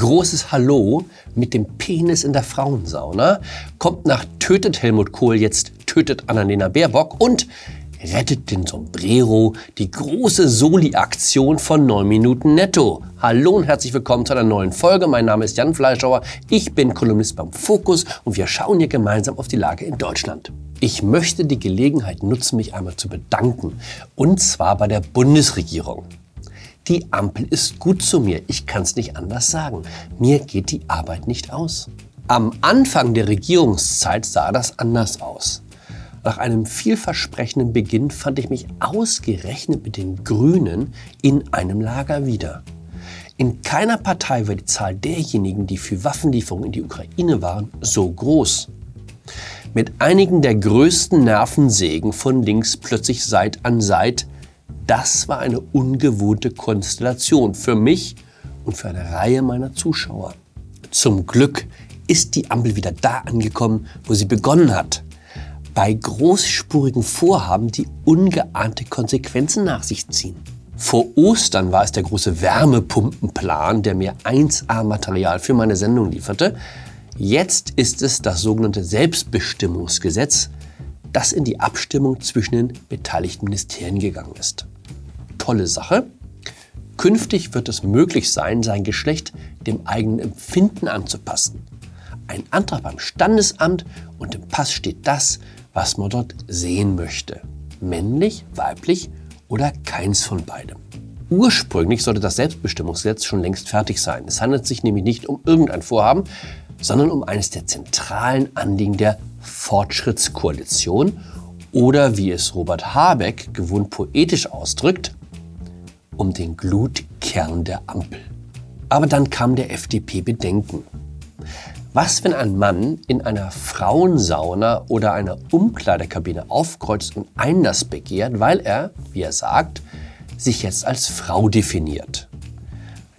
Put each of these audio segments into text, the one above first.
großes Hallo mit dem Penis in der Frauensauna kommt nach Tötet Helmut Kohl jetzt Tötet Annalena Baerbock und rettet den Sombrero, die große Soli-Aktion von 9 Minuten netto. Hallo und herzlich willkommen zu einer neuen Folge. Mein Name ist Jan Fleischauer, ich bin Kolumnist beim Fokus und wir schauen hier gemeinsam auf die Lage in Deutschland. Ich möchte die Gelegenheit nutzen, mich einmal zu bedanken. Und zwar bei der Bundesregierung. Die Ampel ist gut zu mir. Ich kann es nicht anders sagen. Mir geht die Arbeit nicht aus. Am Anfang der Regierungszeit sah das anders aus. Nach einem vielversprechenden Beginn fand ich mich ausgerechnet mit den Grünen in einem Lager wieder. In keiner Partei war die Zahl derjenigen, die für Waffenlieferungen in die Ukraine waren, so groß. Mit einigen der größten Nervensägen von links plötzlich Seit an Seit das war eine ungewohnte Konstellation für mich und für eine Reihe meiner Zuschauer. Zum Glück ist die Ampel wieder da angekommen, wo sie begonnen hat. Bei großspurigen Vorhaben, die ungeahnte Konsequenzen nach sich ziehen. Vor Ostern war es der große Wärmepumpenplan, der mir 1A-Material für meine Sendung lieferte. Jetzt ist es das sogenannte Selbstbestimmungsgesetz, das in die Abstimmung zwischen den beteiligten Ministerien gegangen ist tolle Sache. Künftig wird es möglich sein, sein Geschlecht dem eigenen Empfinden anzupassen. Ein Antrag beim Standesamt und im Pass steht das, was man dort sehen möchte. Männlich, weiblich oder keins von beidem. Ursprünglich sollte das Selbstbestimmungsgesetz schon längst fertig sein. Es handelt sich nämlich nicht um irgendein Vorhaben, sondern um eines der zentralen Anliegen der Fortschrittskoalition oder wie es Robert Habeck gewohnt poetisch ausdrückt, um den Glutkern der Ampel. Aber dann kam der FDP Bedenken. Was, wenn ein Mann in einer Frauensauna oder einer Umkleidekabine aufkreuzt und Einlass begehrt, weil er, wie er sagt, sich jetzt als Frau definiert?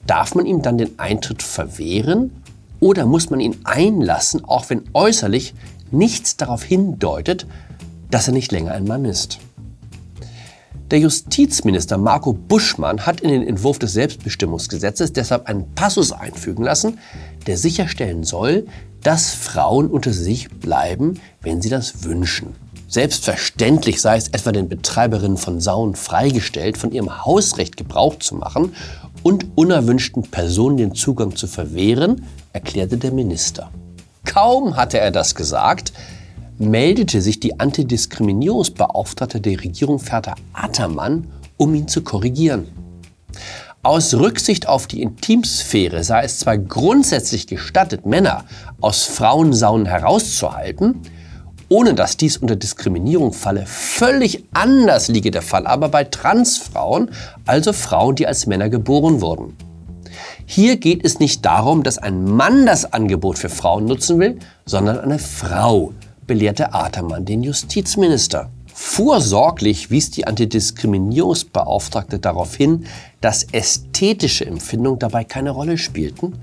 Darf man ihm dann den Eintritt verwehren oder muss man ihn einlassen, auch wenn äußerlich nichts darauf hindeutet, dass er nicht länger ein Mann ist? Der Justizminister Marco Buschmann hat in den Entwurf des Selbstbestimmungsgesetzes deshalb einen Passus einfügen lassen, der sicherstellen soll, dass Frauen unter sich bleiben, wenn sie das wünschen. Selbstverständlich sei es etwa den Betreiberinnen von Saunen freigestellt, von ihrem Hausrecht Gebrauch zu machen und unerwünschten Personen den Zugang zu verwehren, erklärte der Minister. Kaum hatte er das gesagt, meldete sich die Antidiskriminierungsbeauftragte der Regierung Ferta Attermann, um ihn zu korrigieren. Aus Rücksicht auf die Intimsphäre sei es zwar grundsätzlich gestattet, Männer aus Frauensaunen herauszuhalten, ohne dass dies unter Diskriminierung falle. Völlig anders liege der Fall aber bei Transfrauen, also Frauen, die als Männer geboren wurden. Hier geht es nicht darum, dass ein Mann das Angebot für Frauen nutzen will, sondern eine Frau, belehrte Atermann den Justizminister. Vorsorglich wies die Antidiskriminierungsbeauftragte darauf hin, dass ästhetische Empfindungen dabei keine Rolle spielten,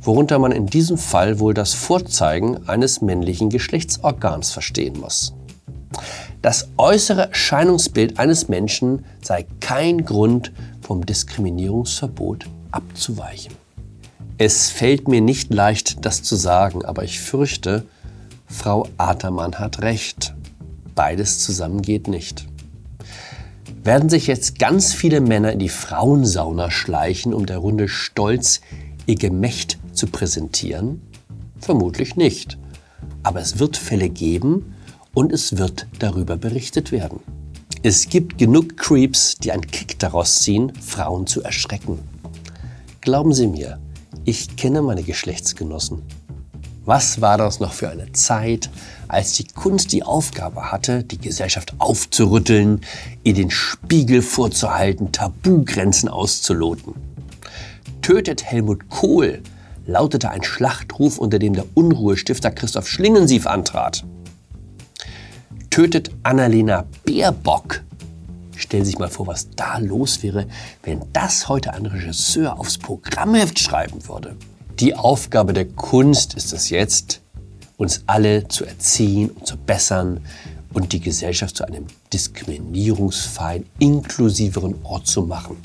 worunter man in diesem Fall wohl das Vorzeigen eines männlichen Geschlechtsorgans verstehen muss. Das äußere Erscheinungsbild eines Menschen sei kein Grund, vom Diskriminierungsverbot abzuweichen. Es fällt mir nicht leicht, das zu sagen, aber ich fürchte, Frau Atermann hat recht. Beides zusammen geht nicht. Werden sich jetzt ganz viele Männer in die Frauensauna schleichen, um der Runde stolz ihr Gemächt zu präsentieren? Vermutlich nicht. Aber es wird Fälle geben und es wird darüber berichtet werden. Es gibt genug Creeps, die einen Kick daraus ziehen, Frauen zu erschrecken. Glauben Sie mir, ich kenne meine Geschlechtsgenossen. Was war das noch für eine Zeit, als die Kunst die Aufgabe hatte, die Gesellschaft aufzurütteln, ihr den Spiegel vorzuhalten, Tabugrenzen auszuloten? Tötet Helmut Kohl lautete ein Schlachtruf, unter dem der Unruhestifter Christoph Schlingensief antrat. Tötet Annalena Baerbock. Stellen Sie sich mal vor, was da los wäre, wenn das heute ein Regisseur aufs Programmheft schreiben würde. Die Aufgabe der Kunst ist es jetzt, uns alle zu erziehen und zu bessern und die Gesellschaft zu einem diskriminierungsfreien, inklusiveren Ort zu machen.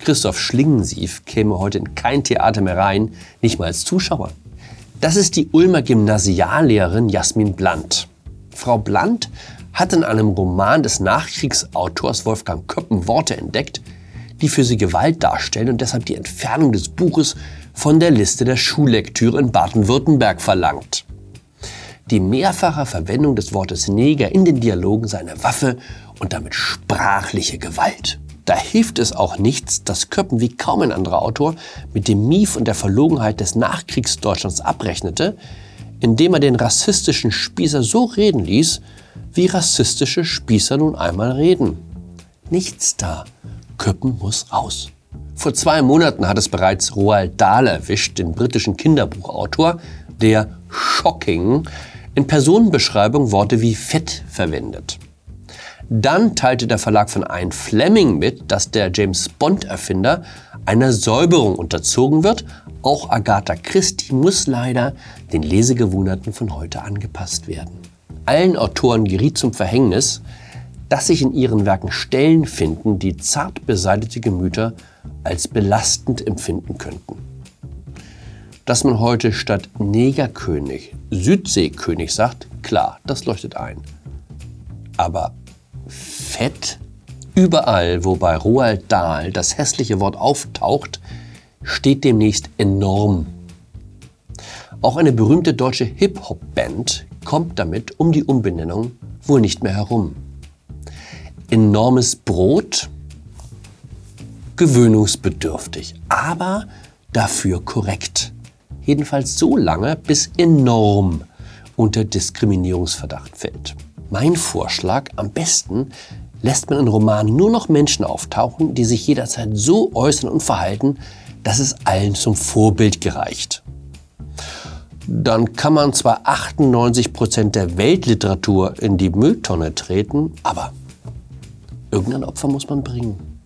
Christoph Schlingensief käme heute in kein Theater mehr rein, nicht mal als Zuschauer. Das ist die Ulmer Gymnasiallehrerin Jasmin Blandt. Frau Blandt hat in einem Roman des Nachkriegsautors Wolfgang Köppen Worte entdeckt, die für sie Gewalt darstellen und deshalb die Entfernung des Buches von der Liste der Schullektüre in Baden-Württemberg verlangt. Die mehrfache Verwendung des Wortes Neger in den Dialogen sei eine Waffe und damit sprachliche Gewalt. Da hilft es auch nichts, dass Köppen wie kaum ein anderer Autor mit dem Mief und der Verlogenheit des Nachkriegsdeutschlands abrechnete, indem er den rassistischen Spießer so reden ließ, wie rassistische Spießer nun einmal reden. Nichts da. Köppen muss raus. Vor zwei Monaten hat es bereits Roald Dahl erwischt, den britischen Kinderbuchautor, der Shocking in Personenbeschreibung Worte wie fett verwendet. Dann teilte der Verlag von Ian Fleming mit, dass der James Bond-Erfinder einer Säuberung unterzogen wird. Auch Agatha Christie muss leider den Lesegewohnheiten von heute angepasst werden. Allen Autoren geriet zum Verhängnis, dass sich in ihren Werken Stellen finden, die zart beseitete Gemüter als belastend empfinden könnten. Dass man heute statt Negerkönig Südseekönig sagt, klar, das leuchtet ein. Aber Fett? Überall, wo bei Roald Dahl das hässliche Wort auftaucht, steht demnächst enorm. Auch eine berühmte deutsche Hip-Hop-Band kommt damit um die Umbenennung wohl nicht mehr herum enormes Brot, gewöhnungsbedürftig, aber dafür korrekt. Jedenfalls so lange, bis enorm unter Diskriminierungsverdacht fällt. Mein Vorschlag, am besten lässt man in Romanen nur noch Menschen auftauchen, die sich jederzeit so äußern und verhalten, dass es allen zum Vorbild gereicht. Dann kann man zwar 98 Prozent der Weltliteratur in die Mülltonne treten, aber Irgendein Opfer muss man bringen.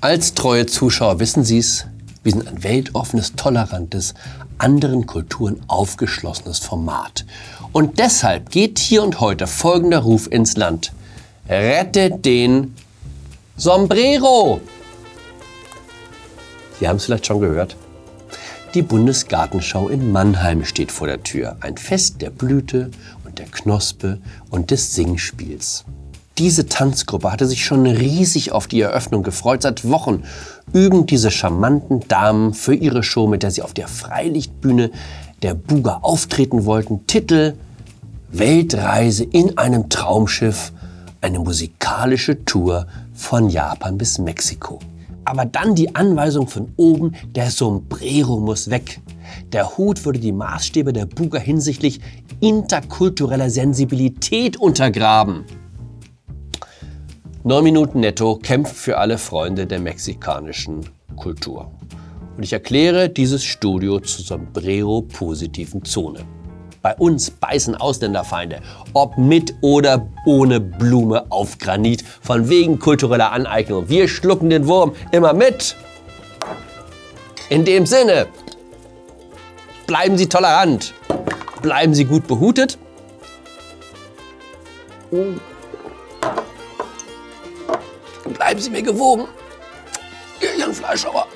Als treue Zuschauer wissen Sie es, wir sind ein weltoffenes, tolerantes, anderen Kulturen aufgeschlossenes Format. Und deshalb geht hier und heute folgender Ruf ins Land. Rettet den Sombrero! Sie haben es vielleicht schon gehört. Die Bundesgartenschau in Mannheim steht vor der Tür. Ein Fest der Blüte und der Knospe und des Singspiels. Diese Tanzgruppe hatte sich schon riesig auf die Eröffnung gefreut. Seit Wochen üben diese charmanten Damen für ihre Show, mit der sie auf der Freilichtbühne der Buga auftreten wollten. Titel Weltreise in einem Traumschiff, eine musikalische Tour von Japan bis Mexiko. Aber dann die Anweisung von oben, der Sombrero muss weg. Der Hut würde die Maßstäbe der Buga hinsichtlich interkultureller Sensibilität untergraben. 9 Minuten netto kämpft für alle Freunde der mexikanischen Kultur. Und ich erkläre dieses Studio zur Sombrero-positiven Zone. Bei uns beißen Ausländerfeinde, ob mit oder ohne Blume auf Granit, von wegen kultureller Aneignung. Wir schlucken den Wurm immer mit. In dem Sinne, bleiben Sie tolerant, bleiben Sie gut behutet. Bleiben Sie mir gewogen. Ihr Jan Fleischhauer.